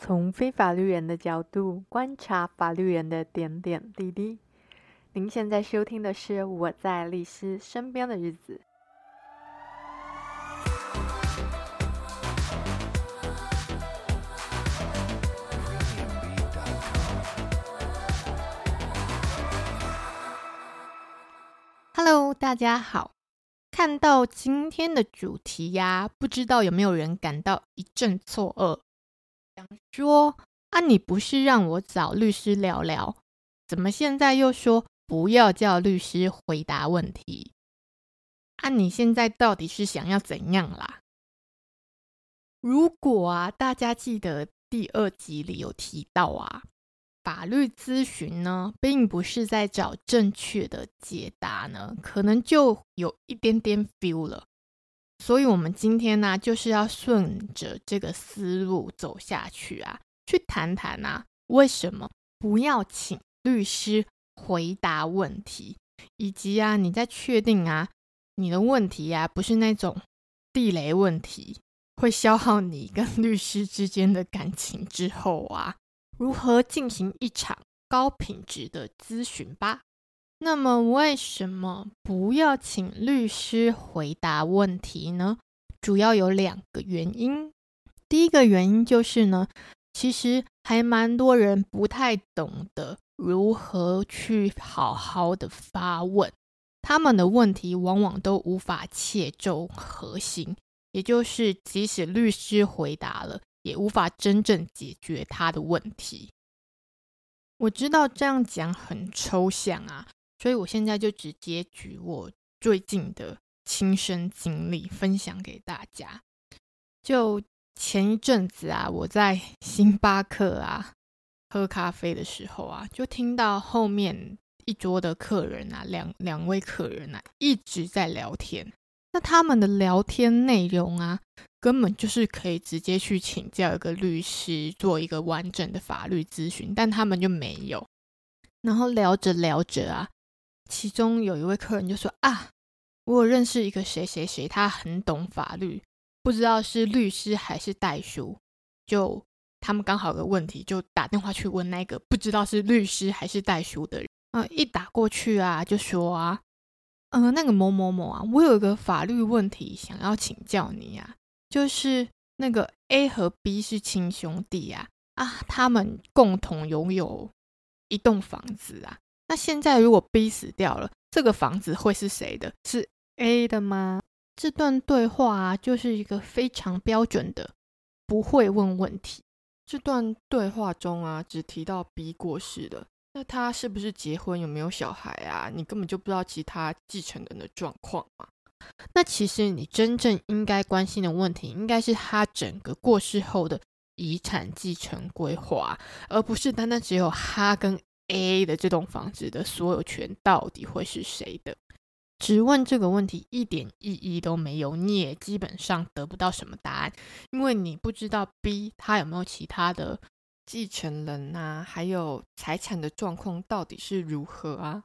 从非法律人的角度观察法律人的点点滴滴。您现在收听的是《我在律师身边的日子》。Hello，大家好。看到今天的主题呀，不知道有没有人感到一阵错愕？想说啊，你不是让我找律师聊聊，怎么现在又说不要叫律师回答问题？啊，你现在到底是想要怎样啦？如果啊，大家记得第二集里有提到啊，法律咨询呢，并不是在找正确的解答呢，可能就有一点点 feel 了。所以，我们今天呢，就是要顺着这个思路走下去啊，去谈谈啊，为什么不要请律师回答问题，以及啊，你在确定啊，你的问题啊，不是那种地雷问题，会消耗你跟 律师之间的感情之后啊，如何进行一场高品质的咨询吧。那么，为什么不要请律师回答问题呢？主要有两个原因。第一个原因就是呢，其实还蛮多人不太懂得如何去好好的发问，他们的问题往往都无法切中核心，也就是即使律师回答了，也无法真正解决他的问题。我知道这样讲很抽象啊。所以我现在就直接举我最近的亲身经历分享给大家。就前一阵子啊，我在星巴克啊喝咖啡的时候啊，就听到后面一桌的客人啊，两两位客人啊一直在聊天。那他们的聊天内容啊，根本就是可以直接去请教一个律师做一个完整的法律咨询，但他们就没有。然后聊着聊着啊。其中有一位客人就说：“啊，我有认识一个谁谁谁，他很懂法律，不知道是律师还是代书。就他们刚好有个问题，就打电话去问那个不知道是律师还是代书的人。啊，一打过去啊，就说啊，嗯、呃，那个某某某啊，我有一个法律问题想要请教你、啊，就是那个 A 和 B 是亲兄弟呀，啊，他们共同拥有一栋房子啊。”那现在如果 B 死掉了，这个房子会是谁的？是 A 的吗？这段对话啊，就是一个非常标准的不会问问题。这段对话中啊，只提到 B 过世了，那他是不是结婚？有没有小孩啊？你根本就不知道其他继承人的状况嘛。那其实你真正应该关心的问题，应该是他整个过世后的遗产继承规划，而不是单单只有他跟 A 的这栋房子的所有权到底会是谁的？只问这个问题一点意义都没有，你也基本上得不到什么答案，因为你不知道 B 他有没有其他的继承人啊，还有财产的状况到底是如何啊？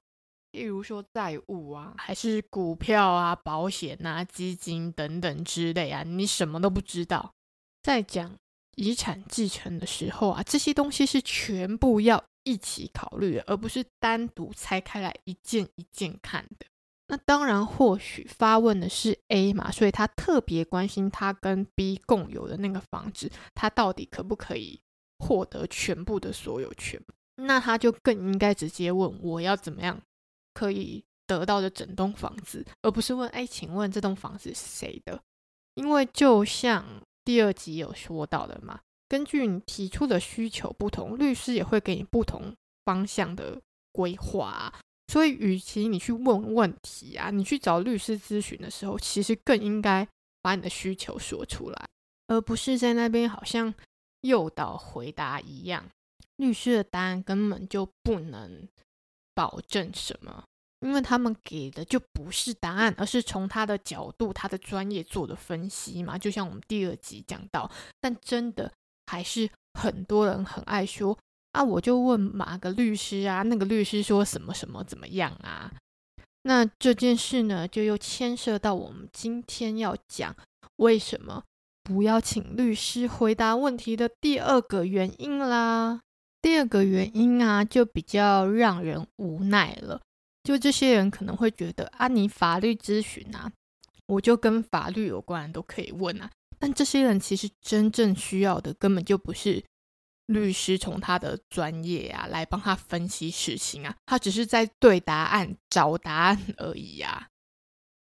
例如说债务啊，还是股票啊、保险啊、基金等等之类啊，你什么都不知道。在讲遗产继承的时候啊，这些东西是全部要。一起考虑，而不是单独拆开来一件一件看的。那当然，或许发问的是 A 嘛，所以他特别关心他跟 B 共有的那个房子，他到底可不可以获得全部的所有权？那他就更应该直接问我要怎么样可以得到的整栋房子，而不是问哎，请问这栋房子是谁的？因为就像第二集有说到的嘛。根据你提出的需求不同，律师也会给你不同方向的规划啊。所以，与其你去问问题啊，你去找律师咨询的时候，其实更应该把你的需求说出来，而不是在那边好像诱导回答一样。律师的答案根本就不能保证什么，因为他们给的就不是答案，而是从他的角度、他的专业做的分析嘛。就像我们第二集讲到，但真的。还是很多人很爱说啊，我就问哪个律师啊，那个律师说什么什么怎么样啊？那这件事呢，就又牵涉到我们今天要讲为什么不要请律师回答问题的第二个原因啦。第二个原因啊，就比较让人无奈了。就这些人可能会觉得啊，你法律咨询啊，我就跟法律有关都可以问啊。但这些人其实真正需要的根本就不是律师从他的专业啊来帮他分析事情啊，他只是在对答案找答案而已啊。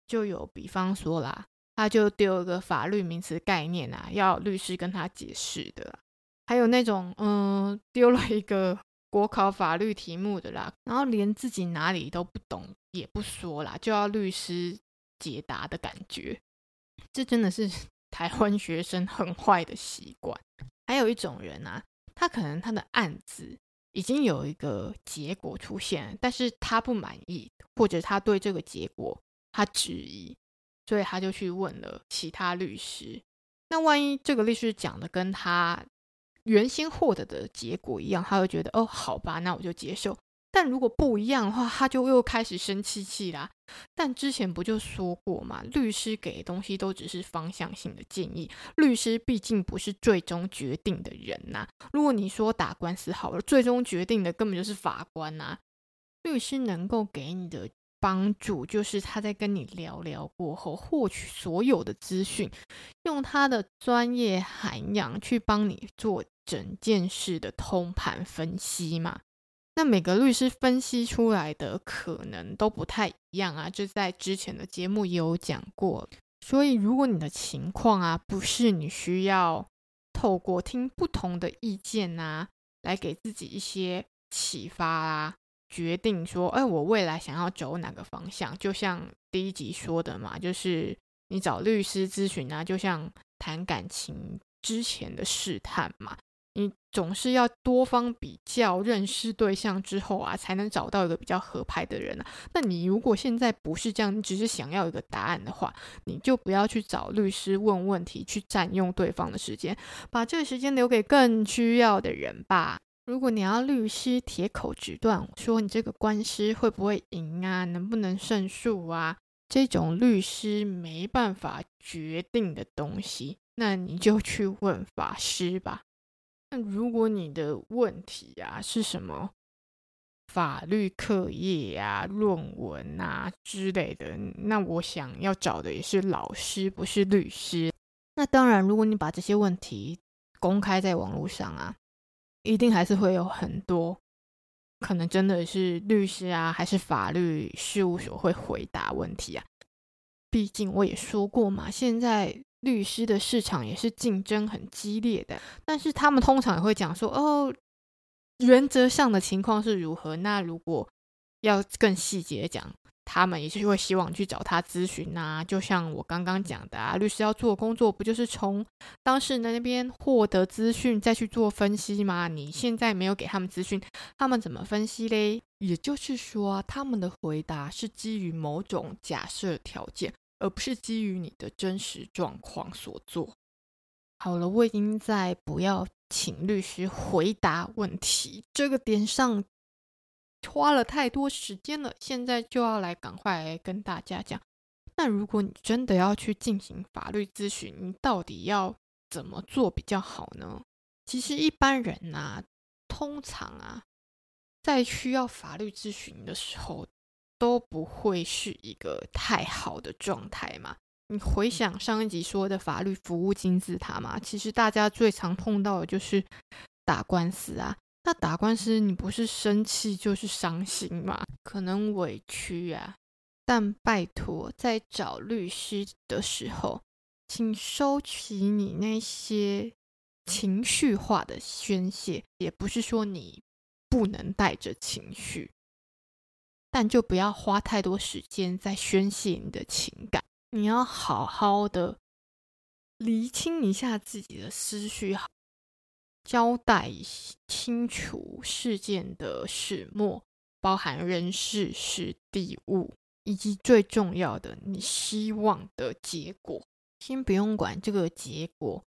就有比方说啦，他就丢一个法律名词概念啊，要律师跟他解释的。还有那种嗯，丢了一个。国考法律题目的啦，然后连自己哪里都不懂也不说啦，就要律师解答的感觉，这真的是台湾学生很坏的习惯。还有一种人啊，他可能他的案子已经有一个结果出现，但是他不满意，或者他对这个结果他质疑，所以他就去问了其他律师。那万一这个律师讲的跟他原先获得的结果一样，他会觉得哦，好吧，那我就接受。但如果不一样的话，他就又开始生气气啦。但之前不就说过嘛，律师给的东西都只是方向性的建议，律师毕竟不是最终决定的人呐。如果你说打官司好了，最终决定的根本就是法官呐。律师能够给你的帮助，就是他在跟你聊聊过后，获取所有的资讯，用他的专业涵养去帮你做。整件事的通盘分析嘛，那每个律师分析出来的可能都不太一样啊，就在之前的节目也有讲过。所以，如果你的情况啊，不是你需要透过听不同的意见啊，来给自己一些启发啊，决定说，哎，我未来想要走哪个方向，就像第一集说的嘛，就是你找律师咨询啊，就像谈感情之前的试探嘛。你总是要多方比较，认识对象之后啊，才能找到一个比较合拍的人啊。那你如果现在不是这样，你只是想要一个答案的话，你就不要去找律师问问题，去占用对方的时间，把这个时间留给更需要的人吧。如果你要律师铁口直断说你这个官司会不会赢啊，能不能胜诉啊，这种律师没办法决定的东西，那你就去问法师吧。那如果你的问题啊是什么法律课业啊、论文啊之类的，那我想要找的也是老师，不是律师。那当然，如果你把这些问题公开在网络上啊，一定还是会有很多可能真的是律师啊，还是法律事务所会回答问题啊。毕竟我也说过嘛，现在。律师的市场也是竞争很激烈的，但是他们通常也会讲说，哦，原则上的情况是如何。那如果要更细节讲，他们也是会希望去找他咨询啊。就像我刚刚讲的啊，律师要做工作，不就是从当事人那边获得资讯，再去做分析吗？你现在没有给他们资讯，他们怎么分析嘞？也就是说，他们的回答是基于某种假设条件。而不是基于你的真实状况所做。好了，我已经在不要请律师回答问题这个点上花了太多时间了，现在就要来赶快来跟大家讲。那如果你真的要去进行法律咨询，你到底要怎么做比较好呢？其实一般人呐、啊，通常啊，在需要法律咨询的时候。都不会是一个太好的状态嘛？你回想上一集说的法律服务金字塔嘛，其实大家最常碰到的就是打官司啊。那打官司，你不是生气就是伤心嘛？可能委屈啊。但拜托，在找律师的时候，请收起你那些情绪化的宣泄。也不是说你不能带着情绪。但就不要花太多时间在宣泄你的情感，你要好好的厘清一下自己的思绪，交代清楚事件的始末，包含人事、事地物，以及最重要的你希望的结果。先不用管这个结果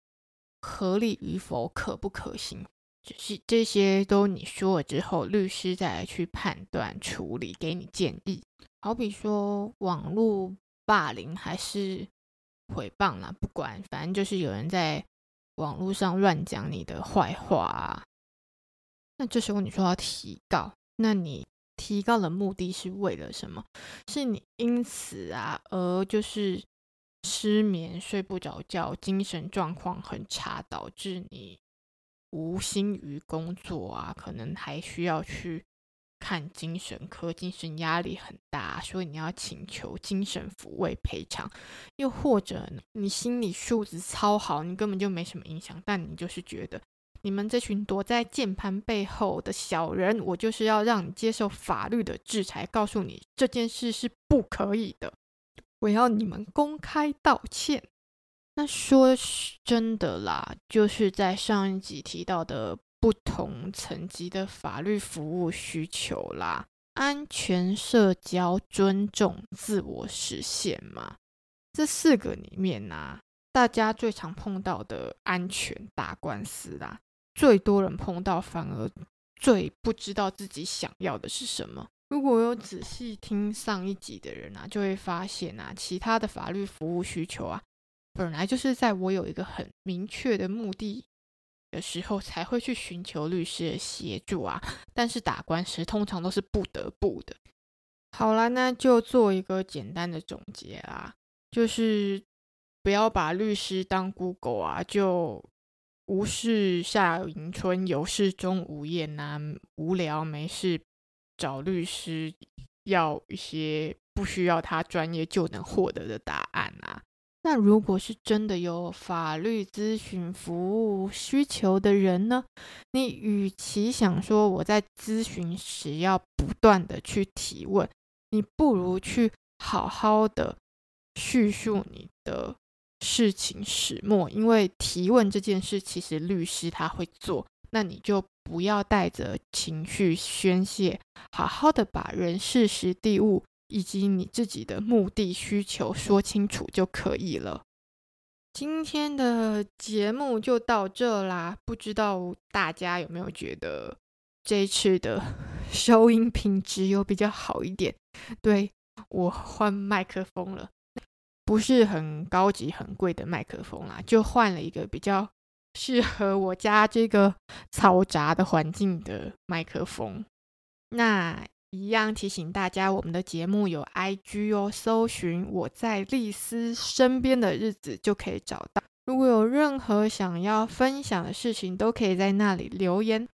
合理与否，可不可行。只是这些都你说了之后，律师再来去判断处理，给你建议。好比说网络霸凌还是诽谤啦，不管，反正就是有人在网络上乱讲你的坏话啊。那这时候你说要提告，那你提告的目的是为了什么？是你因此啊而就是失眠、睡不着觉、精神状况很差，导致你无心于工作啊，可能还需要去。看精神科，精神压力很大，所以你要请求精神抚慰赔偿。又或者你心理素质超好，你根本就没什么影响，但你就是觉得你们这群躲在键盘背后的小人，我就是要让你接受法律的制裁，告诉你这件事是不可以的，我要你们公开道歉。那说真的啦，就是在上一集提到的。不同层级的法律服务需求啦，安全、社交、尊重、自我实现嘛，这四个里面呢、啊，大家最常碰到的安全打官司啦，最多人碰到，反而最不知道自己想要的是什么。如果有仔细听上一集的人啊，就会发现啊，其他的法律服务需求啊，本来就是在我有一个很明确的目的。的时候才会去寻求律师的协助啊，但是打官司通常都是不得不的。好啦，那就做一个简单的总结啦，就是不要把律师当 Google 啊，就无事夏迎春，有事钟无艳呐，无聊没事找律师要一些不需要他专业就能获得的答案啊。那如果是真的有法律咨询服务需求的人呢？你与其想说我在咨询时要不断的去提问，你不如去好好的叙述你的事情始末，因为提问这件事其实律师他会做，那你就不要带着情绪宣泄，好好的把人事时地物。以及你自己的目的需求说清楚就可以了。今天的节目就到这啦，不知道大家有没有觉得这次的 收音品质有比较好一点？对，我换麦克风了，不是很高级、很贵的麦克风啦，就换了一个比较适合我家这个嘈杂的环境的麦克风。那。一样提醒大家，我们的节目有 IG 哦，搜寻我在丽丝身边的日子就可以找到。如果有任何想要分享的事情，都可以在那里留言。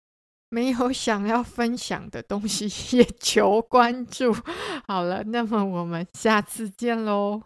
没有想要分享的东西，也求关注。好了，那么我们下次见喽。